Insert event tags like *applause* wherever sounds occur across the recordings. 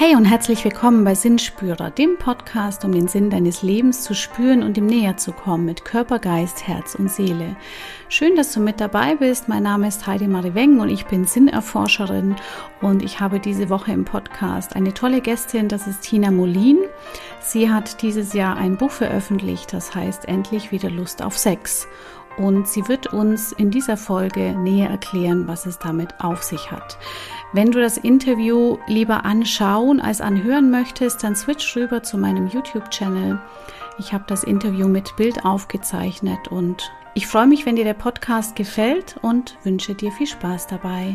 Hey und herzlich willkommen bei Sinnspürer, dem Podcast, um den Sinn deines Lebens zu spüren und ihm näher zu kommen mit Körper, Geist, Herz und Seele. Schön, dass du mit dabei bist. Mein Name ist Heidi Marie Weng und ich bin Sinnerforscherin und ich habe diese Woche im Podcast eine tolle Gästin, das ist Tina Molin. Sie hat dieses Jahr ein Buch veröffentlicht, das heißt Endlich wieder Lust auf Sex. Und sie wird uns in dieser Folge näher erklären, was es damit auf sich hat. Wenn du das Interview lieber anschauen als anhören möchtest, dann switch rüber zu meinem YouTube-Channel. Ich habe das Interview mit Bild aufgezeichnet und ich freue mich, wenn dir der Podcast gefällt und wünsche dir viel Spaß dabei.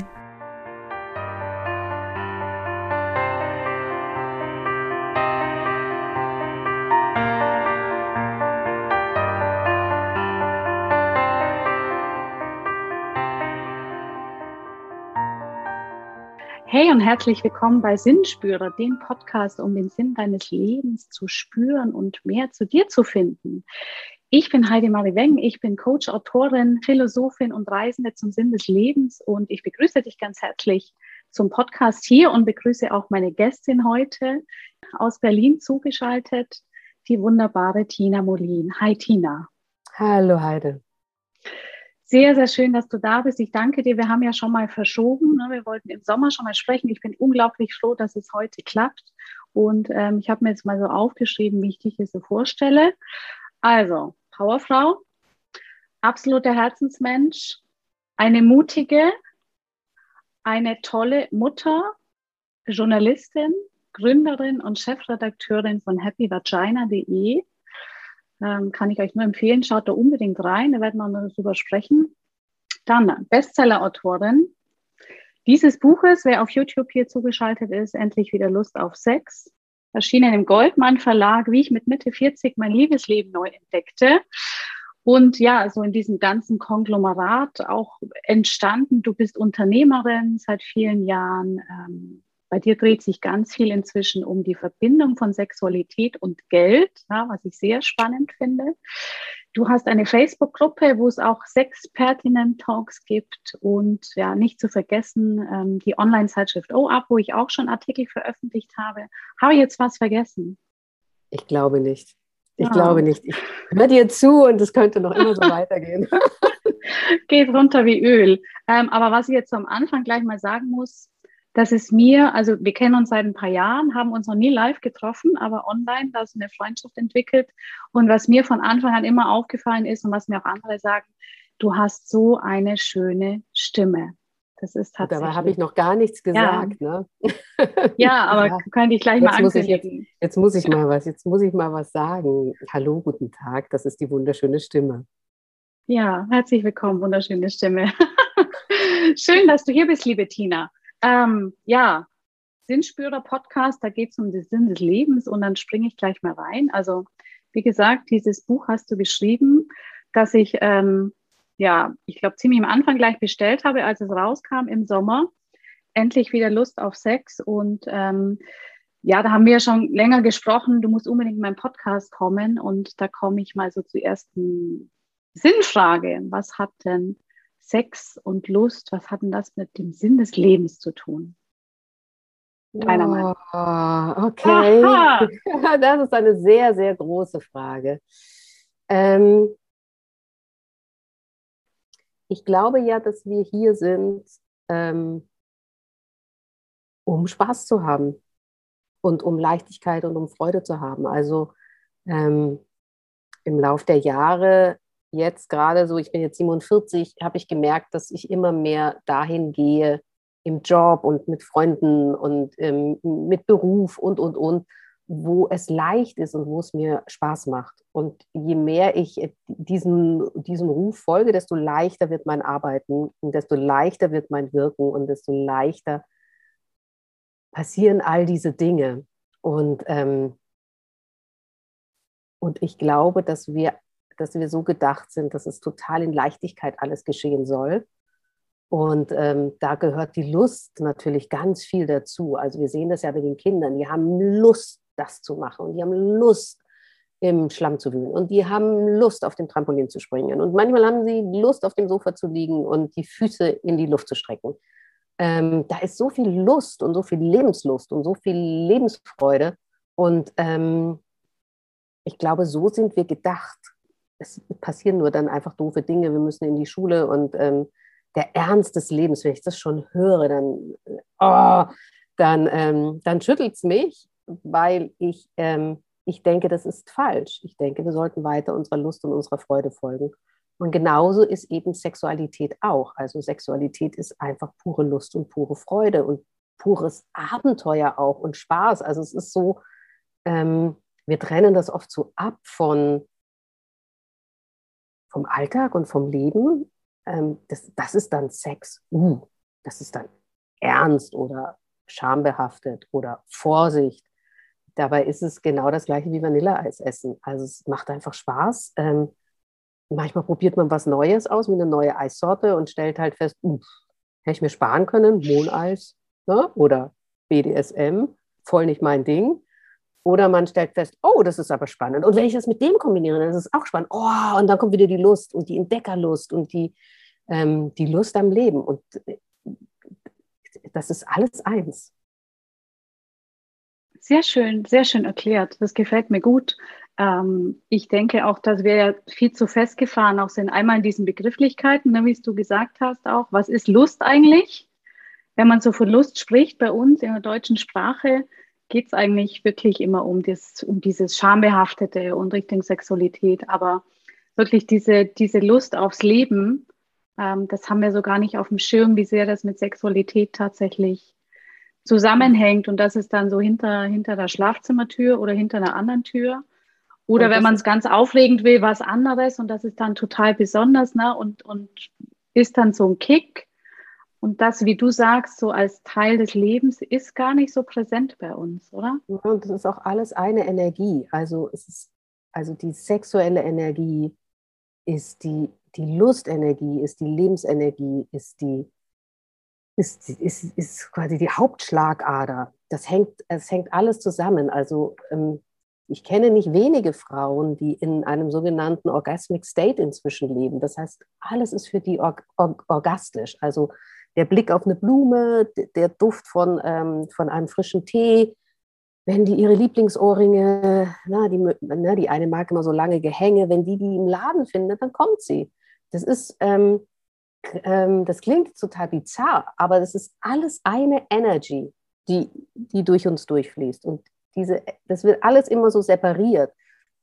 Hey und herzlich willkommen bei Sinnspürer, dem Podcast, um den Sinn deines Lebens zu spüren und mehr zu dir zu finden. Ich bin Heidi Marie Weng, ich bin Coach, Autorin, Philosophin und Reisende zum Sinn des Lebens und ich begrüße dich ganz herzlich zum Podcast hier und begrüße auch meine Gästin heute aus Berlin zugeschaltet, die wunderbare Tina Molin. Hi Tina. Hallo Heide. Sehr, sehr schön, dass du da bist. Ich danke dir. Wir haben ja schon mal verschoben. Ne? Wir wollten im Sommer schon mal sprechen. Ich bin unglaublich froh, dass es heute klappt. Und ähm, ich habe mir jetzt mal so aufgeschrieben, wie ich dich hier so vorstelle. Also, Powerfrau, absoluter Herzensmensch, eine mutige, eine tolle Mutter, Journalistin, Gründerin und Chefredakteurin von happyvagina.de ähm, kann ich euch nur empfehlen, schaut da unbedingt rein, da werden wir noch darüber sprechen. Dann Bestseller-Autorin dieses Buches, wer auf YouTube hier zugeschaltet ist, endlich wieder Lust auf Sex. Erschienen im Goldmann Verlag, wie ich mit Mitte 40 mein Liebesleben neu entdeckte. Und ja, so in diesem ganzen Konglomerat auch entstanden. Du bist Unternehmerin seit vielen Jahren, ähm, bei dir dreht sich ganz viel inzwischen um die Verbindung von Sexualität und Geld, ja, was ich sehr spannend finde. Du hast eine Facebook-Gruppe, wo es auch Sex-Pertinent-Talks gibt und ja, nicht zu vergessen, ähm, die Online-Zeitschrift OAP, wo ich auch schon Artikel veröffentlicht habe. Habe ich jetzt was vergessen? Ich glaube nicht. Ich ah. glaube nicht. Ich höre dir zu und es könnte noch immer so *laughs* weitergehen. Geht runter wie Öl. Ähm, aber was ich jetzt am Anfang gleich mal sagen muss, das ist mir, also wir kennen uns seit ein paar Jahren, haben uns noch nie live getroffen, aber online, da ist eine Freundschaft entwickelt. Und was mir von Anfang an immer aufgefallen ist und was mir auch andere sagen, du hast so eine schöne Stimme. Das ist tatsächlich. Dabei habe ich noch gar nichts gesagt. Ja, ne? *laughs* ja aber ja. könnte ich gleich jetzt mal ankündigen. Jetzt, jetzt, muss ich mal was, jetzt muss ich mal was sagen. Hallo, guten Tag, das ist die wunderschöne Stimme. Ja, herzlich willkommen, wunderschöne Stimme. *laughs* Schön, dass du hier bist, liebe Tina. Ähm, ja, Sinnspürer-Podcast, da geht es um den Sinn des Lebens und dann springe ich gleich mal rein. Also, wie gesagt, dieses Buch hast du geschrieben, dass ich, ähm, ja, ich glaube, ziemlich am Anfang gleich bestellt habe, als es rauskam im Sommer. Endlich wieder Lust auf Sex und ähm, ja, da haben wir schon länger gesprochen, du musst unbedingt in meinen Podcast kommen und da komme ich mal so zur ersten Sinnfrage. Was hat denn Sex und Lust, was hat denn das mit dem Sinn des Lebens zu tun? Deiner Meinung oh, Okay, Aha. *laughs* das ist eine sehr, sehr große Frage. Ähm, ich glaube ja, dass wir hier sind, ähm, um Spaß zu haben und um Leichtigkeit und um Freude zu haben. Also ähm, im Lauf der Jahre jetzt gerade so, ich bin jetzt 47, habe ich gemerkt, dass ich immer mehr dahin gehe im Job und mit Freunden und ähm, mit Beruf und, und, und, wo es leicht ist und wo es mir Spaß macht. Und je mehr ich diesen, diesem Ruf folge, desto leichter wird mein Arbeiten und desto leichter wird mein Wirken und desto leichter passieren all diese Dinge. Und, ähm, und ich glaube, dass wir dass wir so gedacht sind, dass es total in Leichtigkeit alles geschehen soll. Und ähm, da gehört die Lust natürlich ganz viel dazu. Also wir sehen das ja bei den Kindern, die haben Lust, das zu machen und die haben Lust, im Schlamm zu wühlen und die haben Lust, auf dem Trampolin zu springen und manchmal haben sie Lust, auf dem Sofa zu liegen und die Füße in die Luft zu strecken. ähm, da ist so viel Lust und so viel Lebenslust und so viel Lebensfreude. Und ähm, ich glaube, so sind wir gedacht. Es passieren nur dann einfach doofe Dinge. Wir müssen in die Schule und ähm, der Ernst des Lebens, wenn ich das schon höre, dann, oh, dann, ähm, dann schüttelt es mich, weil ich, ähm, ich denke, das ist falsch. Ich denke, wir sollten weiter unserer Lust und unserer Freude folgen. Und genauso ist eben Sexualität auch. Also Sexualität ist einfach pure Lust und pure Freude und pures Abenteuer auch und Spaß. Also es ist so, ähm, wir trennen das oft so ab von, vom Alltag und vom Leben. Ähm, das, das ist dann Sex. Uh, das ist dann ernst oder schambehaftet oder Vorsicht. Dabei ist es genau das gleiche wie Vanilleeis essen. Also es macht einfach Spaß. Ähm, manchmal probiert man was Neues aus, wie eine neue Eissorte und stellt halt fest, uff, hätte ich mir sparen können, Mohneis ne? oder BDSM, voll nicht mein Ding. Oder man stellt fest, oh, das ist aber spannend. Und wenn ich das mit dem kombiniere, dann ist es auch spannend. Oh, und dann kommt wieder die Lust und die Entdeckerlust und die, ähm, die Lust am Leben. Und äh, das ist alles eins. Sehr schön, sehr schön erklärt. Das gefällt mir gut. Ähm, ich denke auch, dass wir ja viel zu festgefahren auch sind. Einmal in diesen Begrifflichkeiten, ne, wie du gesagt hast auch. Was ist Lust eigentlich? Wenn man so von Lust spricht bei uns in der deutschen Sprache, geht es eigentlich wirklich immer um, das, um dieses Schambehaftete und Richtung Sexualität. Aber wirklich diese, diese Lust aufs Leben, ähm, das haben wir so gar nicht auf dem Schirm, wie sehr das mit Sexualität tatsächlich zusammenhängt und das ist dann so hinter, hinter der Schlafzimmertür oder hinter einer anderen Tür. Oder wenn man es ganz aufregend will, was anderes und das ist dann total besonders ne? und, und ist dann so ein Kick. Und das, wie du sagst, so als Teil des Lebens ist gar nicht so präsent bei uns, oder? Ja, und das ist auch alles eine Energie. Also es ist, also die sexuelle Energie ist die, die Lustenergie, ist die Lebensenergie, ist die, ist, ist, ist quasi die Hauptschlagader. Das hängt, es hängt alles zusammen. Also ähm, ich kenne nicht wenige Frauen, die in einem sogenannten Orgasmic State inzwischen leben. Das heißt, alles ist für die org org orgastisch. Also der Blick auf eine Blume, der Duft von, ähm, von einem frischen Tee, wenn die ihre Lieblingsohrringe, na, die, na, die eine mag immer so lange Gehänge, wenn die die im Laden findet, dann kommt sie. Das ist, ähm, ähm, das klingt total bizarr, aber das ist alles eine Energy, die, die durch uns durchfließt. Und diese, das wird alles immer so separiert.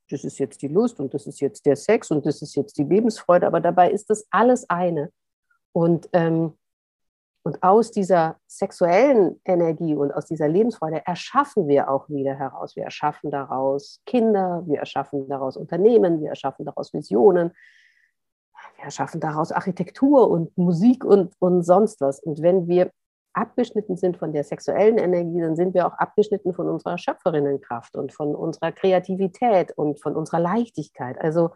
Das ist jetzt die Lust und das ist jetzt der Sex und das ist jetzt die Lebensfreude, aber dabei ist das alles eine. Und, ähm, und aus dieser sexuellen Energie und aus dieser Lebensfreude erschaffen wir auch wieder heraus. Wir erschaffen daraus Kinder, wir erschaffen daraus Unternehmen, wir erschaffen daraus Visionen, wir erschaffen daraus Architektur und Musik und, und sonst was. Und wenn wir abgeschnitten sind von der sexuellen Energie, dann sind wir auch abgeschnitten von unserer Schöpferinnenkraft und von unserer Kreativität und von unserer Leichtigkeit. Also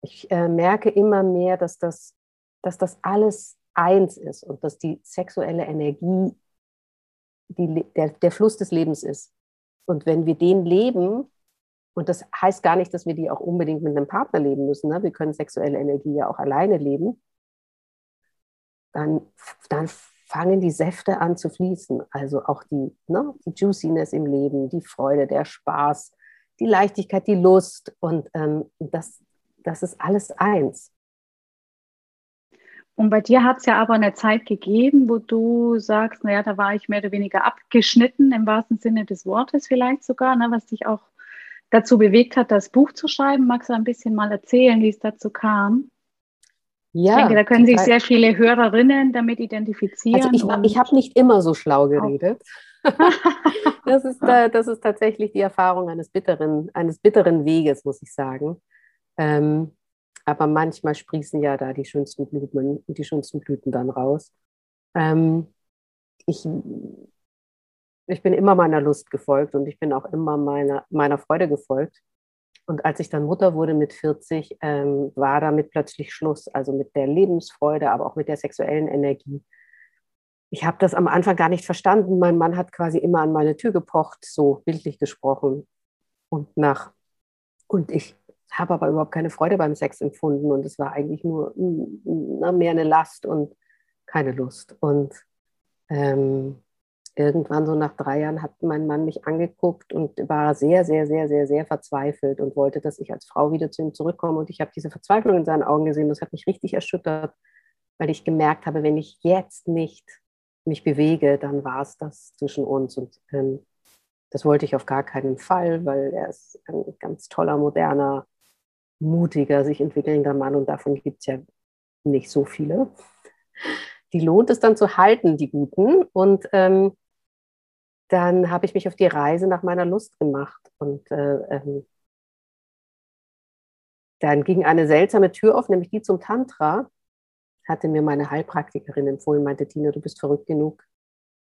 ich äh, merke immer mehr, dass das, dass das alles eins ist und dass die sexuelle Energie die, der, der Fluss des Lebens ist. Und wenn wir den leben, und das heißt gar nicht, dass wir die auch unbedingt mit einem Partner leben müssen, ne? wir können sexuelle Energie ja auch alleine leben, dann, dann fangen die Säfte an zu fließen. Also auch die, ne, die Juiciness im Leben, die Freude, der Spaß, die Leichtigkeit, die Lust. Und ähm, das, das ist alles eins. Und bei dir hat es ja aber eine Zeit gegeben, wo du sagst, naja, da war ich mehr oder weniger abgeschnitten, im wahrsten Sinne des Wortes vielleicht sogar, ne, was dich auch dazu bewegt hat, das Buch zu schreiben. Magst du ein bisschen mal erzählen, wie es dazu kam? Ja, ich denke, da können sich sehr viele Hörerinnen damit identifizieren. Also ich, ich habe nicht immer so schlau geredet. *laughs* das, ist, äh, das ist tatsächlich die Erfahrung eines bitteren, eines bitteren Weges, muss ich sagen. Ähm, aber manchmal sprießen ja da die schönsten Blumen die schönsten Blüten dann raus. Ähm, ich, ich bin immer meiner Lust gefolgt und ich bin auch immer meiner, meiner Freude gefolgt. Und als ich dann Mutter wurde mit 40, ähm, war damit plötzlich Schluss, also mit der Lebensfreude, aber auch mit der sexuellen Energie. Ich habe das am Anfang gar nicht verstanden. Mein Mann hat quasi immer an meine Tür gepocht, so bildlich gesprochen. Und nach und ich habe aber überhaupt keine Freude beim Sex empfunden und es war eigentlich nur na, mehr eine Last und keine Lust. Und ähm, irgendwann so nach drei Jahren hat mein Mann mich angeguckt und war sehr, sehr, sehr, sehr, sehr verzweifelt und wollte, dass ich als Frau wieder zu ihm zurückkomme. Und ich habe diese Verzweiflung in seinen Augen gesehen. Das hat mich richtig erschüttert, weil ich gemerkt habe, wenn ich jetzt nicht mich bewege, dann war es das zwischen uns. Und ähm, das wollte ich auf gar keinen Fall, weil er ist ein ganz toller, moderner, mutiger, sich entwickelnder Mann und davon gibt es ja nicht so viele. Die lohnt es dann zu halten, die guten. Und ähm, dann habe ich mich auf die Reise nach meiner Lust gemacht. Und äh, ähm, dann ging eine seltsame Tür auf, nämlich die zum Tantra. Hatte mir meine Heilpraktikerin empfohlen, meinte, Tina, du bist verrückt genug.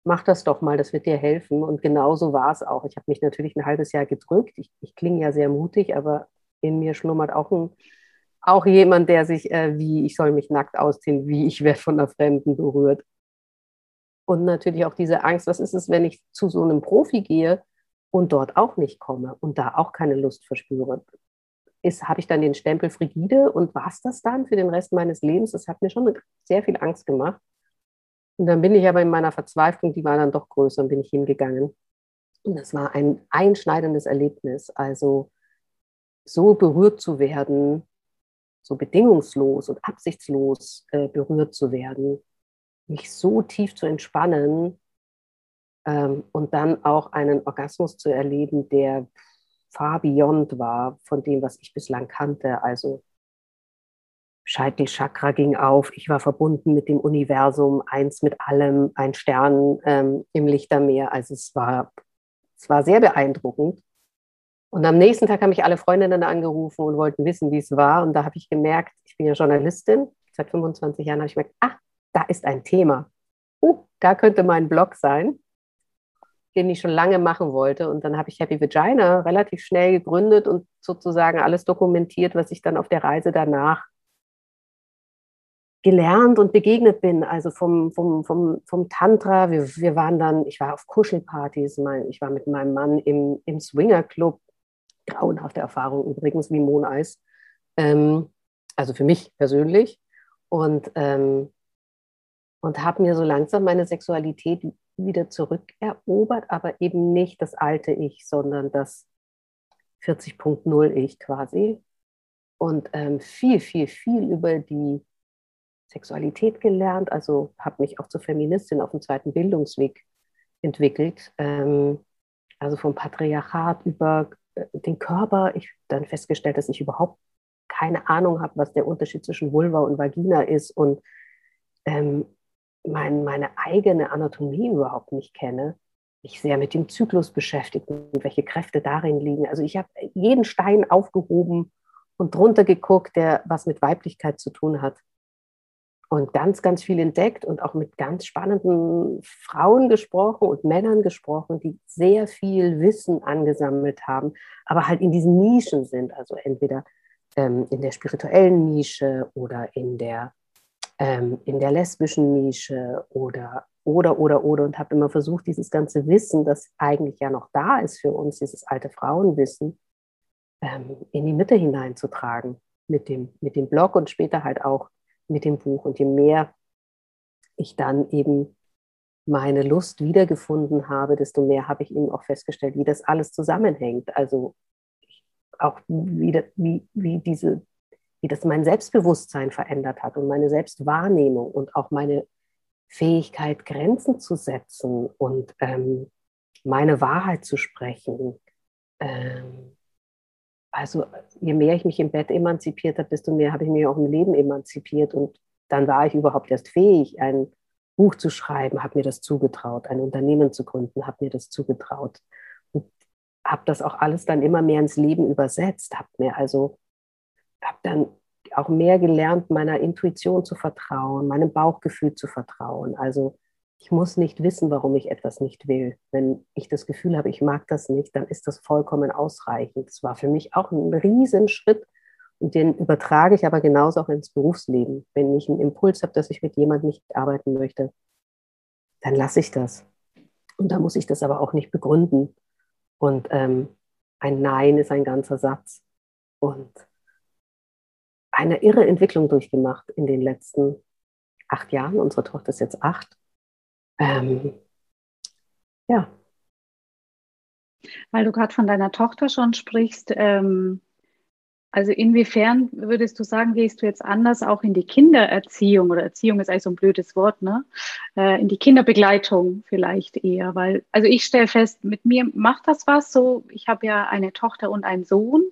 Mach das doch mal, das wird dir helfen. Und genau so war es auch. Ich habe mich natürlich ein halbes Jahr gedrückt. Ich, ich klinge ja sehr mutig, aber in mir schlummert auch ein, auch jemand, der sich, äh, wie ich soll mich nackt ausziehen, wie ich werde von einer Fremden berührt. Und natürlich auch diese Angst, was ist es, wenn ich zu so einem Profi gehe und dort auch nicht komme und da auch keine Lust verspüre? Habe ich dann den Stempel frigide und war es das dann für den Rest meines Lebens? Das hat mir schon sehr viel Angst gemacht. Und dann bin ich aber in meiner Verzweiflung, die war dann doch größer, und bin ich hingegangen. Und das war ein einschneidendes Erlebnis. Also so berührt zu werden, so bedingungslos und absichtslos äh, berührt zu werden, mich so tief zu entspannen ähm, und dann auch einen Orgasmus zu erleben, der far beyond war von dem, was ich bislang kannte. Also Scheitelchakra ging auf, ich war verbunden mit dem Universum, eins mit allem, ein Stern ähm, im Lichtermeer. Also es war, es war sehr beeindruckend. Und am nächsten Tag haben mich alle Freundinnen angerufen und wollten wissen, wie es war. Und da habe ich gemerkt, ich bin ja Journalistin, seit 25 Jahren habe ich gemerkt, ah, da ist ein Thema. Uh, da könnte mein Blog sein, den ich schon lange machen wollte. Und dann habe ich Happy Vagina relativ schnell gegründet und sozusagen alles dokumentiert, was ich dann auf der Reise danach gelernt und begegnet bin. Also vom, vom, vom, vom Tantra, wir, wir waren dann, ich war auf Kuschelpartys, mein, ich war mit meinem Mann im, im Swingerclub. Grauenhafte Erfahrung übrigens wie Moneis. Ähm, also für mich persönlich. Und ähm, und habe mir so langsam meine Sexualität wieder zurückerobert, aber eben nicht das alte Ich, sondern das 40.0 Ich quasi. Und ähm, viel, viel, viel über die Sexualität gelernt, also habe mich auch zur Feministin auf dem zweiten Bildungsweg entwickelt. Ähm, also vom Patriarchat über den Körper. Ich dann festgestellt, dass ich überhaupt keine Ahnung habe, was der Unterschied zwischen Vulva und Vagina ist und ähm, mein, meine eigene Anatomie überhaupt nicht kenne, mich sehr mit dem Zyklus beschäftigt und welche Kräfte darin liegen. Also ich habe jeden Stein aufgehoben und drunter geguckt, der was mit Weiblichkeit zu tun hat. Und ganz, ganz viel entdeckt und auch mit ganz spannenden Frauen gesprochen und Männern gesprochen, die sehr viel Wissen angesammelt haben, aber halt in diesen Nischen sind. Also entweder ähm, in der spirituellen Nische oder in der ähm, in der lesbischen Nische oder, oder, oder, oder und habe immer versucht, dieses ganze Wissen, das eigentlich ja noch da ist für uns, dieses alte Frauenwissen, ähm, in die Mitte hineinzutragen mit dem, mit dem Blog und später halt auch mit dem Buch. Und je mehr ich dann eben meine Lust wiedergefunden habe, desto mehr habe ich eben auch festgestellt, wie das alles zusammenhängt. Also auch wie, wie, wie diese wie das mein Selbstbewusstsein verändert hat und meine Selbstwahrnehmung und auch meine Fähigkeit, Grenzen zu setzen und ähm, meine Wahrheit zu sprechen. Ähm, also je mehr ich mich im Bett emanzipiert habe, desto mehr habe ich mich auch im Leben emanzipiert und dann war ich überhaupt erst fähig, ein Buch zu schreiben, habe mir das zugetraut, ein Unternehmen zu gründen, habe mir das zugetraut und habe das auch alles dann immer mehr ins Leben übersetzt, habe mir also habe dann auch mehr gelernt, meiner Intuition zu vertrauen, meinem Bauchgefühl zu vertrauen. Also ich muss nicht wissen, warum ich etwas nicht will. Wenn ich das Gefühl habe, ich mag das nicht, dann ist das vollkommen ausreichend. Das war für mich auch ein Riesenschritt und den übertrage ich aber genauso auch ins Berufsleben. Wenn ich einen Impuls habe, dass ich mit jemandem nicht arbeiten möchte, dann lasse ich das. Und da muss ich das aber auch nicht begründen. Und ähm, ein Nein ist ein ganzer Satz. Und eine irre Entwicklung durchgemacht in den letzten acht Jahren. Unsere Tochter ist jetzt acht. Ähm, ja. Weil du gerade von deiner Tochter schon sprichst, ähm, also inwiefern würdest du sagen, gehst du jetzt anders auch in die Kindererziehung oder Erziehung ist eigentlich so ein blödes Wort, ne? Äh, in die Kinderbegleitung vielleicht eher, weil also ich stelle fest, mit mir macht das was so. Ich habe ja eine Tochter und einen Sohn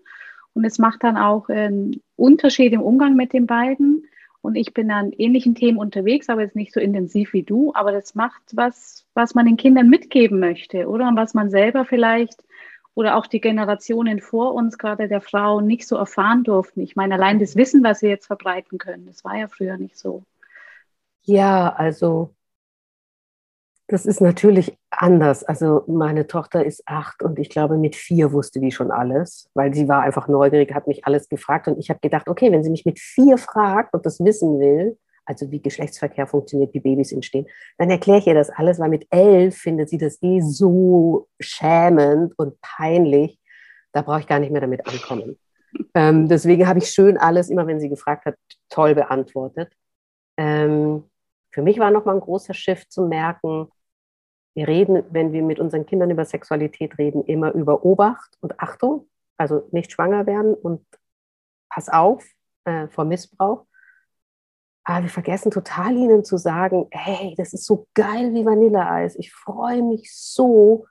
und es macht dann auch einen Unterschied im Umgang mit den beiden. Und ich bin an ähnlichen Themen unterwegs, aber jetzt nicht so intensiv wie du. Aber das macht was, was man den Kindern mitgeben möchte, oder? Und was man selber vielleicht oder auch die Generationen vor uns, gerade der Frauen, nicht so erfahren durften. Ich meine, allein das Wissen, was wir jetzt verbreiten können, das war ja früher nicht so. Ja, also das ist natürlich anders. Also meine Tochter ist acht und ich glaube, mit vier wusste die schon alles, weil sie war einfach neugierig, hat mich alles gefragt und ich habe gedacht, okay, wenn sie mich mit vier fragt und das wissen will, also wie Geschlechtsverkehr funktioniert, wie Babys entstehen, dann erkläre ich ihr das alles, weil mit elf findet sie das eh so schämend und peinlich, da brauche ich gar nicht mehr damit ankommen. Ähm, deswegen habe ich schön alles, immer wenn sie gefragt hat, toll beantwortet. Ähm, für mich war nochmal ein großer Shift zu merken, wir reden, wenn wir mit unseren Kindern über Sexualität reden, immer über Obacht und Achtung, also nicht schwanger werden und pass auf äh, vor Missbrauch. Aber wir vergessen total ihnen zu sagen, hey, das ist so geil wie Vanilleeis. Ich freue mich so,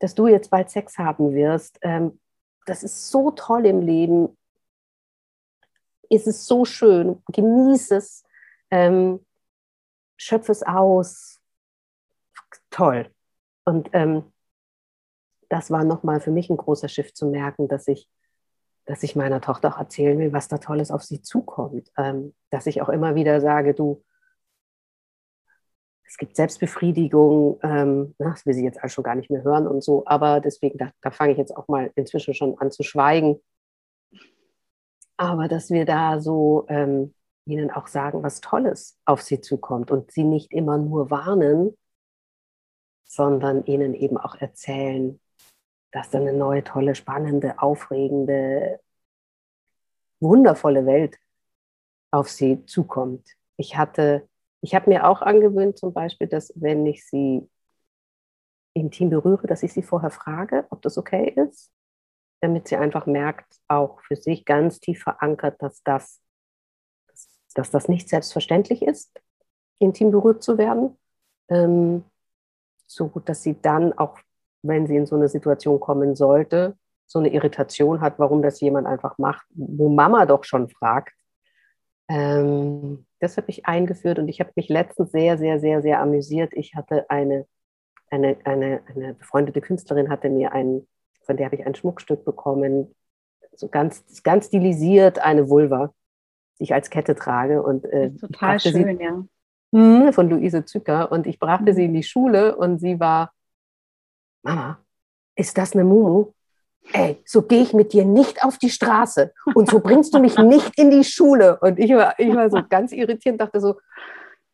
dass du jetzt bald Sex haben wirst. Ähm, das ist so toll im Leben. Es ist so schön. Genieß es. Ähm, schöpfe es aus. Toll. Und ähm, das war nochmal für mich ein großer Schiff zu merken, dass ich dass ich meiner Tochter auch erzählen will, was da Tolles auf sie zukommt. Ähm, dass ich auch immer wieder sage, du, es gibt Selbstbefriedigung, ähm, na, das will sie jetzt schon gar nicht mehr hören und so, aber deswegen, da, da fange ich jetzt auch mal inzwischen schon an zu schweigen. Aber dass wir da so ähm, ihnen auch sagen, was Tolles auf sie zukommt und sie nicht immer nur warnen, sondern ihnen eben auch erzählen, dass da eine neue, tolle, spannende, aufregende, wundervolle Welt auf sie zukommt. Ich hatte, ich habe mir auch angewöhnt, zum Beispiel, dass wenn ich sie intim berühre, dass ich sie vorher frage, ob das okay ist, damit sie einfach merkt, auch für sich ganz tief verankert, dass das, dass das nicht selbstverständlich ist, intim berührt zu werden, ähm, so dass sie dann auch wenn sie in so eine Situation kommen sollte, so eine Irritation hat, warum das jemand einfach macht, wo Mama doch schon fragt. Ähm, das habe ich eingeführt und ich habe mich letztens sehr, sehr, sehr, sehr amüsiert. Ich hatte eine, eine, eine, eine befreundete Künstlerin, hatte mir ein, von der habe ich ein Schmuckstück bekommen, so ganz, ganz stilisiert eine Vulva, die ich als Kette trage. Und, äh, total schön, sie, ja. Hm, von Luise Zücker. Und ich brachte mhm. sie in die Schule und sie war Mama, ist das eine Mumu? Ey, so gehe ich mit dir nicht auf die Straße und so bringst du mich *laughs* nicht in die Schule. Und ich war, ich war so ganz irritiert und dachte so,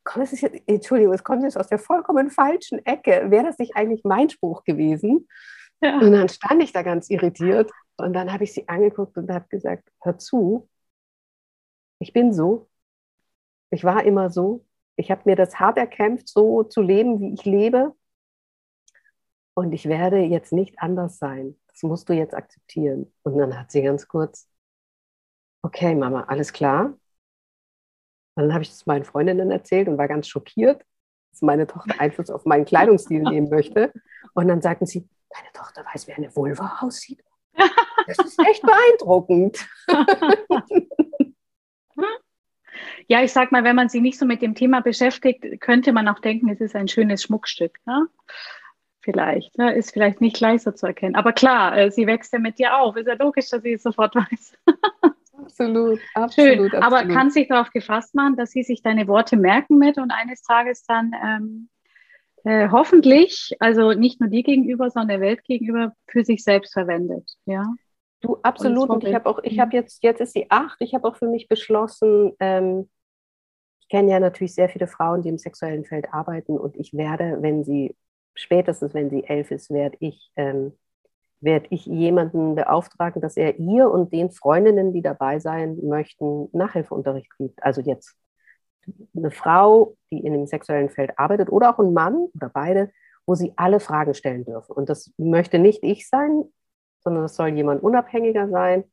komm, das ist jetzt, Entschuldigung, es kommt jetzt aus der vollkommen falschen Ecke. Wäre das nicht eigentlich mein Spruch gewesen? Ja. Und dann stand ich da ganz irritiert und dann habe ich sie angeguckt und habe gesagt, hör zu, ich bin so, ich war immer so, ich habe mir das hart erkämpft, so zu leben, wie ich lebe. Und ich werde jetzt nicht anders sein. Das musst du jetzt akzeptieren. Und dann hat sie ganz kurz, okay, Mama, alles klar. Und dann habe ich das meinen Freundinnen erzählt und war ganz schockiert, dass meine Tochter Einfluss auf meinen Kleidungsstil *laughs* nehmen möchte. Und dann sagten sie, deine Tochter weiß, wie eine Vulva aussieht. Das ist echt beeindruckend. *laughs* *laughs* Ja, ich sag mal, wenn man sich nicht so mit dem Thema beschäftigt, könnte man auch denken, es ist ein schönes Schmuckstück. Ne? vielleicht. Ne? Ist vielleicht nicht gleich so zu erkennen. Aber klar, äh, sie wächst ja mit dir auf. Ist ja logisch, dass sie es sofort *laughs* weiß. absolut, absolut. Schön. Aber kann sich darauf gefasst machen, dass sie sich deine Worte merken mit und eines Tages dann ähm, äh, hoffentlich, also nicht nur dir gegenüber, sondern der Welt gegenüber, für sich selbst verwendet. Ja. Du, absolut. Und, ich habe auch, ich habe jetzt, jetzt ist sie acht, ich habe auch für mich beschlossen, ähm, ich kenne ja natürlich sehr viele Frauen, die im sexuellen Feld arbeiten und ich werde, wenn sie spätestens wenn sie elf ist, werde ich, ähm, werd ich jemanden beauftragen, dass er ihr und den Freundinnen, die dabei sein möchten, Nachhilfeunterricht gibt. Also jetzt eine Frau, die in dem sexuellen Feld arbeitet oder auch ein Mann oder beide, wo sie alle Fragen stellen dürfen. Und das möchte nicht ich sein, sondern das soll jemand unabhängiger sein.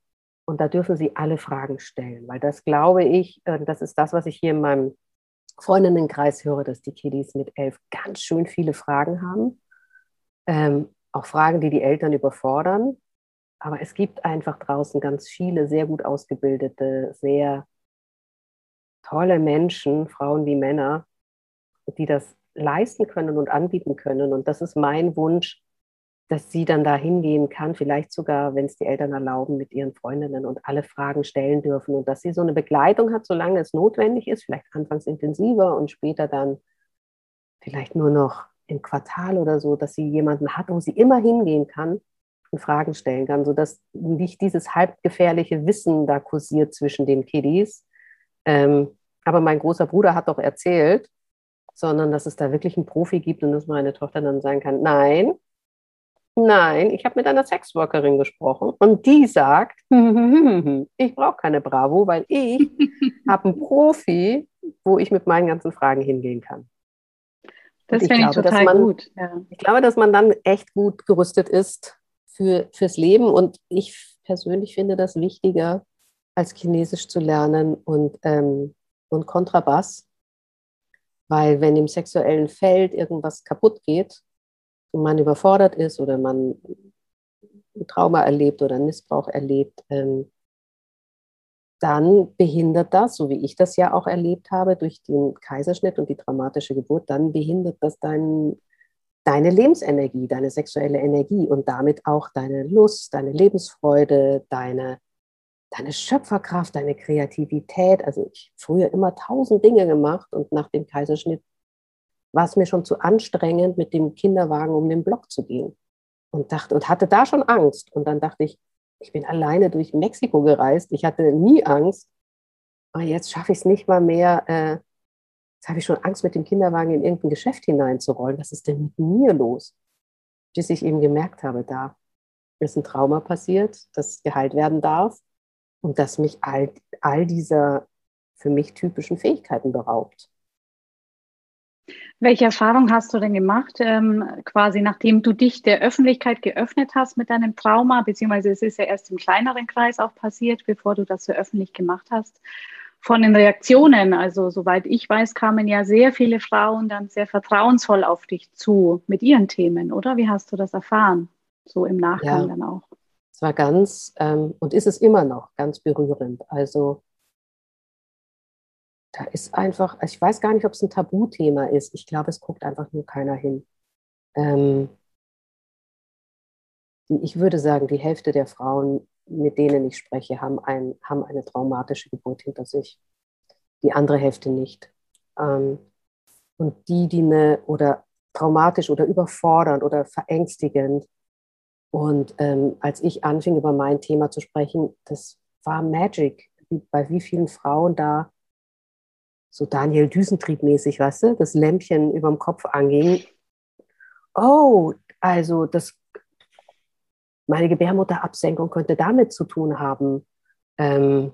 Und da dürfen sie alle Fragen stellen, weil das glaube ich, äh, das ist das, was ich hier in meinem Freundinnenkreis höre, dass die Kiddies mit elf ganz schön viele Fragen haben. Ähm, auch Fragen, die die Eltern überfordern. Aber es gibt einfach draußen ganz viele sehr gut ausgebildete, sehr tolle Menschen, Frauen wie Männer, die das leisten können und anbieten können. Und das ist mein Wunsch, dass sie dann da hingehen kann, vielleicht sogar, wenn es die Eltern erlauben, mit ihren Freundinnen und alle Fragen stellen dürfen und dass sie so eine Begleitung hat, solange es notwendig ist, vielleicht anfangs intensiver und später dann vielleicht nur noch im Quartal oder so, dass sie jemanden hat, wo sie immer hingehen kann und Fragen stellen kann, sodass nicht dieses halbgefährliche Wissen da kursiert zwischen den Kiddies. Ähm, aber mein großer Bruder hat doch erzählt, sondern dass es da wirklich einen Profi gibt und dass meine Tochter dann sagen kann, nein, nein, ich habe mit einer Sexworkerin gesprochen und die sagt, *laughs* ich brauche keine Bravo, weil ich *laughs* habe einen Profi, wo ich mit meinen ganzen Fragen hingehen kann. Das finde ich total man, gut. Ja. Ich glaube, dass man dann echt gut gerüstet ist für, fürs Leben und ich persönlich finde das wichtiger, als Chinesisch zu lernen und, ähm, und Kontrabass weil wenn im sexuellen Feld irgendwas kaputt geht man überfordert ist oder man ein Trauma erlebt oder einen Missbrauch erlebt, ähm, dann behindert das, so wie ich das ja auch erlebt habe, durch den Kaiserschnitt und die traumatische Geburt, dann behindert das dein, deine Lebensenergie, deine sexuelle Energie und damit auch deine Lust, deine Lebensfreude, deine deine Schöpferkraft, deine Kreativität. Also ich früher immer tausend Dinge gemacht und nach dem Kaiserschnitt war es mir schon zu anstrengend, mit dem Kinderwagen um den Block zu gehen. Und dachte und hatte da schon Angst. Und dann dachte ich, ich bin alleine durch Mexiko gereist. Ich hatte nie Angst. Aber jetzt schaffe ich es nicht mal mehr. Äh, jetzt habe ich schon Angst, mit dem Kinderwagen in irgendein Geschäft hineinzurollen. Was ist denn mit mir los? Bis ich eben gemerkt habe, da ist ein Trauma passiert, das geheilt werden darf und das mich all, all dieser für mich typischen Fähigkeiten beraubt. Welche Erfahrung hast du denn gemacht, ähm, quasi nachdem du dich der Öffentlichkeit geöffnet hast mit deinem Trauma, beziehungsweise es ist ja erst im kleineren Kreis auch passiert, bevor du das so öffentlich gemacht hast, von den Reaktionen? Also soweit ich weiß, kamen ja sehr viele Frauen dann sehr vertrauensvoll auf dich zu mit ihren Themen, oder? Wie hast du das erfahren? So im Nachgang ja. dann auch war ganz, ähm, und ist es immer noch, ganz berührend. Also da ist einfach, also ich weiß gar nicht, ob es ein Tabuthema ist. Ich glaube, es guckt einfach nur keiner hin. Ähm, ich würde sagen, die Hälfte der Frauen, mit denen ich spreche, haben, ein, haben eine traumatische Geburt hinter sich. Die andere Hälfte nicht. Ähm, und die, die eine oder traumatisch oder überfordernd oder verängstigend und ähm, als ich anfing, über mein Thema zu sprechen, das war Magic, bei wie vielen Frauen da so Daniel Düsentrieb-mäßig, weißt du, das Lämpchen über dem Kopf anging. Oh, also das, meine Gebärmutterabsenkung könnte damit zu tun haben. Ähm,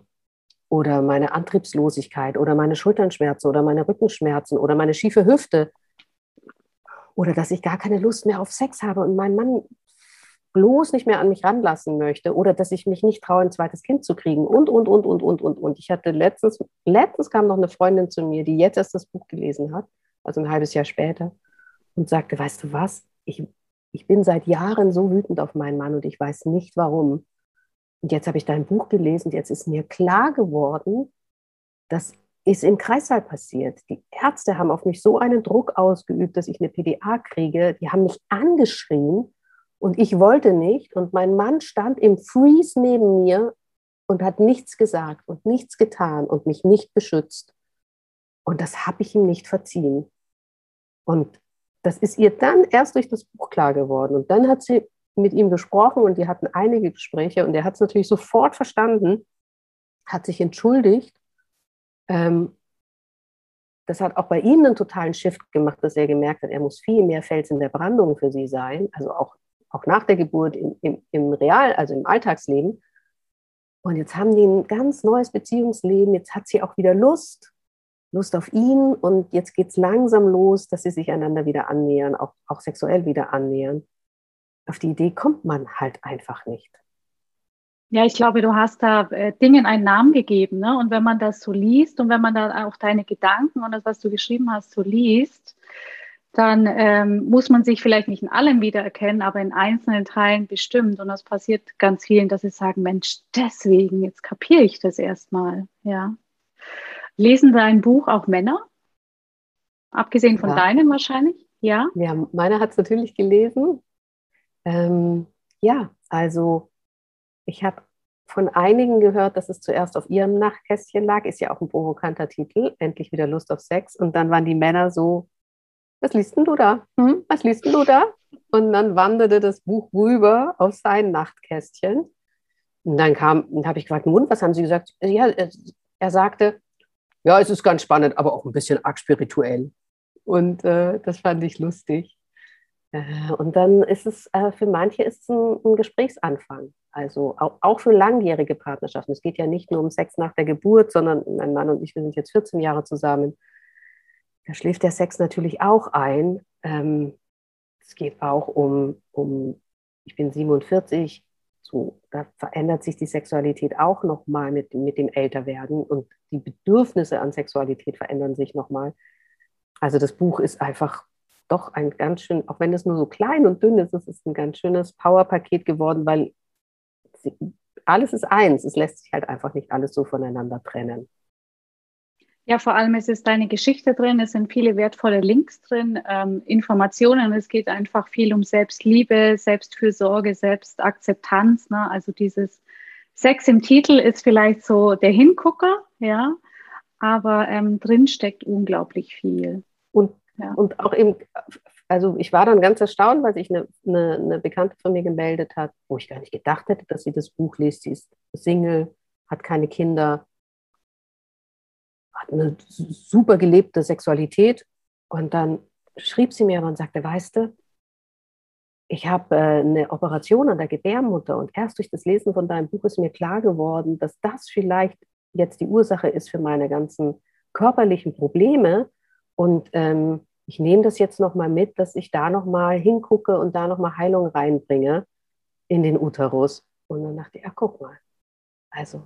oder meine Antriebslosigkeit oder meine Schulternschmerzen oder meine Rückenschmerzen oder meine schiefe Hüfte. Oder dass ich gar keine Lust mehr auf Sex habe und mein Mann bloß nicht mehr an mich ranlassen möchte oder dass ich mich nicht traue, ein zweites Kind zu kriegen und, und, und, und, und, und, und. Ich hatte letztens, letztens kam noch eine Freundin zu mir, die jetzt erst das Buch gelesen hat, also ein halbes Jahr später, und sagte, weißt du was, ich, ich bin seit Jahren so wütend auf meinen Mann und ich weiß nicht warum. Und jetzt habe ich dein Buch gelesen jetzt ist mir klar geworden, dass ist im Kreißsaal passiert. Die Ärzte haben auf mich so einen Druck ausgeübt, dass ich eine PDA kriege. Die haben mich angeschrien und ich wollte nicht. Und mein Mann stand im Freeze neben mir und hat nichts gesagt und nichts getan und mich nicht beschützt. Und das habe ich ihm nicht verziehen. Und das ist ihr dann erst durch das Buch klar geworden. Und dann hat sie mit ihm gesprochen und die hatten einige Gespräche und er hat es natürlich sofort verstanden, hat sich entschuldigt. Ähm, das hat auch bei ihm einen totalen Shift gemacht, dass er gemerkt hat, er muss viel mehr Fels in der Brandung für sie sein, also auch auch nach der Geburt im, im, im Real, also im Lust auf ihn und jetzt geht es langsam los, dass sie sich einander wieder annähern, auch, auch sexuell wieder annähern. Auf die Idee kommt man halt einfach nicht. Ja, ich glaube, du hast da äh, Dingen einen Namen gegeben. Ne? Und wenn man das so liest und wenn man da auch deine Gedanken und das, was du geschrieben hast, so liest, dann ähm, muss man sich vielleicht nicht in allem wiedererkennen, aber in einzelnen Teilen bestimmt. Und das passiert ganz vielen, dass sie sagen, Mensch, deswegen, jetzt kapiere ich das erstmal. Ja. Lesen dein Buch auch Männer? Abgesehen von ja. deinem wahrscheinlich? Ja. Ja, meiner hat es natürlich gelesen. Ähm, ja, also ich habe von einigen gehört, dass es zuerst auf ihrem Nachtkästchen lag, ist ja auch ein provokanter Titel, endlich wieder Lust auf Sex. Und dann waren die Männer so, was liest denn du da? Hm? Was liest denn du da? Und dann wanderte das Buch rüber auf sein Nachtkästchen. Und dann kam, dann habe ich gefragt, nun, was haben Sie gesagt? Ja, er sagte, ja, es ist ganz spannend, aber auch ein bisschen arg spirituell. Und äh, das fand ich lustig. Äh, und dann ist es, äh, für manche ist es ein, ein Gesprächsanfang. Also auch, auch, für langjährige Partnerschaften. Es geht ja nicht nur um Sex nach der Geburt, sondern mein Mann und ich, wir sind jetzt 14 Jahre zusammen. Da schläft der Sex natürlich auch ein. Ähm, es geht auch um, um, ich bin 47, so, da verändert sich die Sexualität auch nochmal mit, mit dem Älterwerden und die Bedürfnisse an Sexualität verändern sich nochmal. Also das Buch ist einfach doch ein ganz schön, auch wenn es nur so klein und dünn ist, es ist ein ganz schönes Powerpaket geworden, weil alles ist eins. Es lässt sich halt einfach nicht alles so voneinander trennen. Ja, vor allem es ist deine Geschichte drin, es sind viele wertvolle Links drin, ähm, Informationen. Es geht einfach viel um Selbstliebe, Selbstfürsorge, Selbstakzeptanz. Ne? Also dieses Sex im Titel ist vielleicht so der Hingucker, ja, aber ähm, drin steckt unglaublich viel. Und, ja. und auch eben also ich war dann ganz erstaunt, weil sich eine, eine, eine, Bekannte von mir gemeldet hat, wo ich gar nicht gedacht hätte, dass sie das Buch liest. Sie ist Single, hat keine Kinder, eine super gelebte Sexualität. Und dann schrieb sie mir und sagte, weißt du, ich habe äh, eine Operation an der Gebärmutter und erst durch das Lesen von deinem Buch ist mir klar geworden, dass das vielleicht jetzt die Ursache ist für meine ganzen körperlichen Probleme. Und ähm, ich nehme das jetzt nochmal mit, dass ich da nochmal hingucke und da nochmal Heilung reinbringe in den Uterus. Und dann dachte ich, ja, guck mal. Also,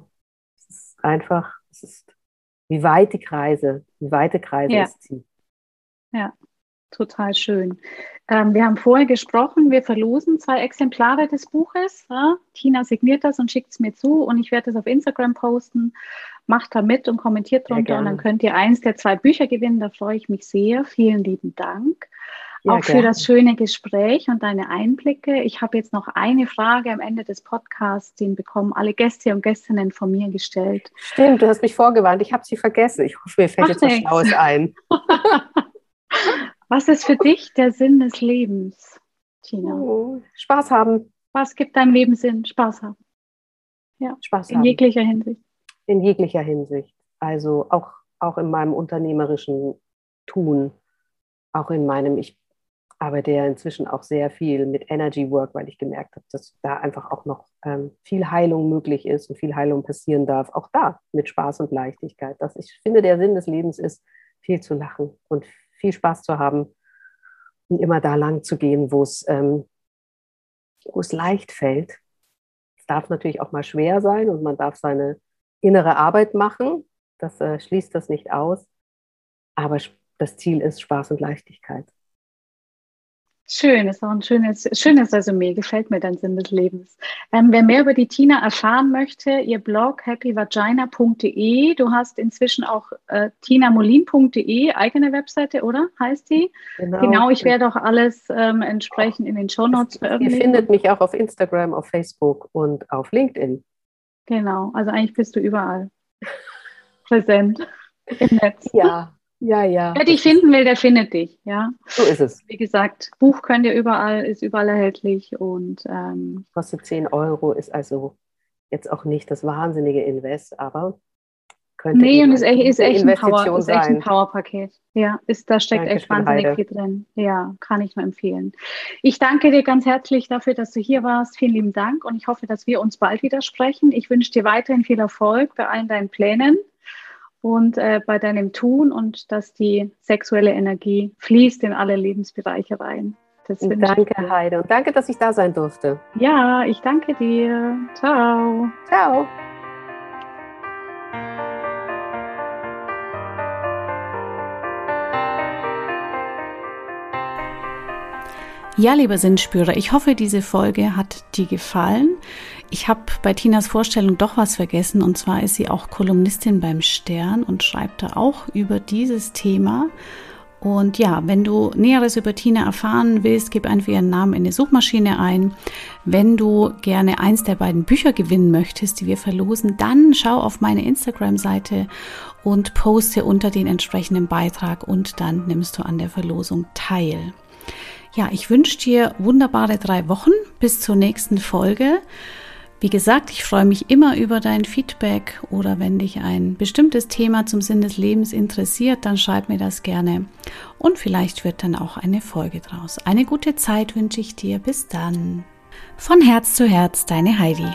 es ist einfach, es ist, wie weit die Kreise, wie weite Kreise ja. es zieht. Ja, total schön. Ähm, wir haben vorher gesprochen, wir verlosen zwei Exemplare des Buches. Ja? Tina signiert das und schickt es mir zu und ich werde es auf Instagram posten macht da mit und kommentiert drunter und dann könnt ihr eins der zwei Bücher gewinnen. Da freue ich mich sehr. Vielen lieben Dank. Ja, auch für das schöne Gespräch und deine Einblicke. Ich habe jetzt noch eine Frage am Ende des Podcasts, den bekommen alle Gäste und Gästinnen von mir gestellt. Stimmt, du hast mich vorgewarnt. Ich habe sie vergessen. Ich hoffe, mir fällt Ach, jetzt was Schlaues ein. *laughs* was ist für dich der Sinn des Lebens, Tina? Oh, Spaß haben. Was gibt deinem Leben Sinn? Spaß haben. Ja, Spaß in haben. jeglicher Hinsicht in jeglicher Hinsicht. Also auch, auch in meinem unternehmerischen Tun, auch in meinem, ich arbeite ja inzwischen auch sehr viel mit Energy Work, weil ich gemerkt habe, dass da einfach auch noch ähm, viel Heilung möglich ist und viel Heilung passieren darf. Auch da mit Spaß und Leichtigkeit. Dass ich finde, der Sinn des Lebens ist, viel zu lachen und viel Spaß zu haben und immer da lang zu gehen, wo es, ähm, leicht fällt. Es darf natürlich auch mal schwer sein und man darf seine innere Arbeit machen. Das äh, schließt das nicht aus. Aber das Ziel ist Spaß und Leichtigkeit. Schön, ist auch ein schönes, schönes Resümee, gefällt mir dein Sinn des Lebens. Ähm, wer mehr über die Tina erfahren möchte, ihr Blog happyvagina.de. Du hast inzwischen auch äh, tinamolin.de, eigene Webseite, oder? Heißt die? Genau, genau ich werde auch alles ähm, entsprechend in den Shownotes veröffentlichen. Ihr findet mich auch auf Instagram, auf Facebook und auf LinkedIn. Genau, also eigentlich bist du überall *laughs* präsent im Netz. Ja, *laughs* ja, ja. Wer dich finden will, der findet dich, ja. So ist es. Wie gesagt, Buch könnt ihr überall, ist überall erhältlich und ähm, kostet 10 Euro, ist also jetzt auch nicht das wahnsinnige Invest, aber könnte nee, und ist echt, ist echt ein Power, ist echt ein Powerpaket. Ja, ist, da steckt danke echt wahnsinnig viel drin. Ja, kann ich nur empfehlen. Ich danke dir ganz herzlich dafür, dass du hier warst. Vielen lieben Dank und ich hoffe, dass wir uns bald wieder sprechen. Ich wünsche dir weiterhin viel Erfolg bei allen deinen Plänen und äh, bei deinem Tun und dass die sexuelle Energie fließt in alle Lebensbereiche rein. danke, Heide. Und danke, dass ich da sein durfte. Ja, ich danke dir. Ciao. Ciao. Ja, lieber Sinnspürer, ich hoffe, diese Folge hat dir gefallen. Ich habe bei Tinas Vorstellung doch was vergessen und zwar ist sie auch Kolumnistin beim Stern und schreibt da auch über dieses Thema. Und ja, wenn du Näheres über Tina erfahren willst, gib einfach ihren Namen in die Suchmaschine ein. Wenn du gerne eins der beiden Bücher gewinnen möchtest, die wir verlosen, dann schau auf meine Instagram-Seite und poste unter den entsprechenden Beitrag und dann nimmst du an der Verlosung teil. Ja, ich wünsche dir wunderbare drei Wochen bis zur nächsten Folge. Wie gesagt, ich freue mich immer über dein Feedback oder wenn dich ein bestimmtes Thema zum Sinn des Lebens interessiert, dann schreib mir das gerne und vielleicht wird dann auch eine Folge draus. Eine gute Zeit wünsche ich dir. Bis dann. Von Herz zu Herz, deine Heidi.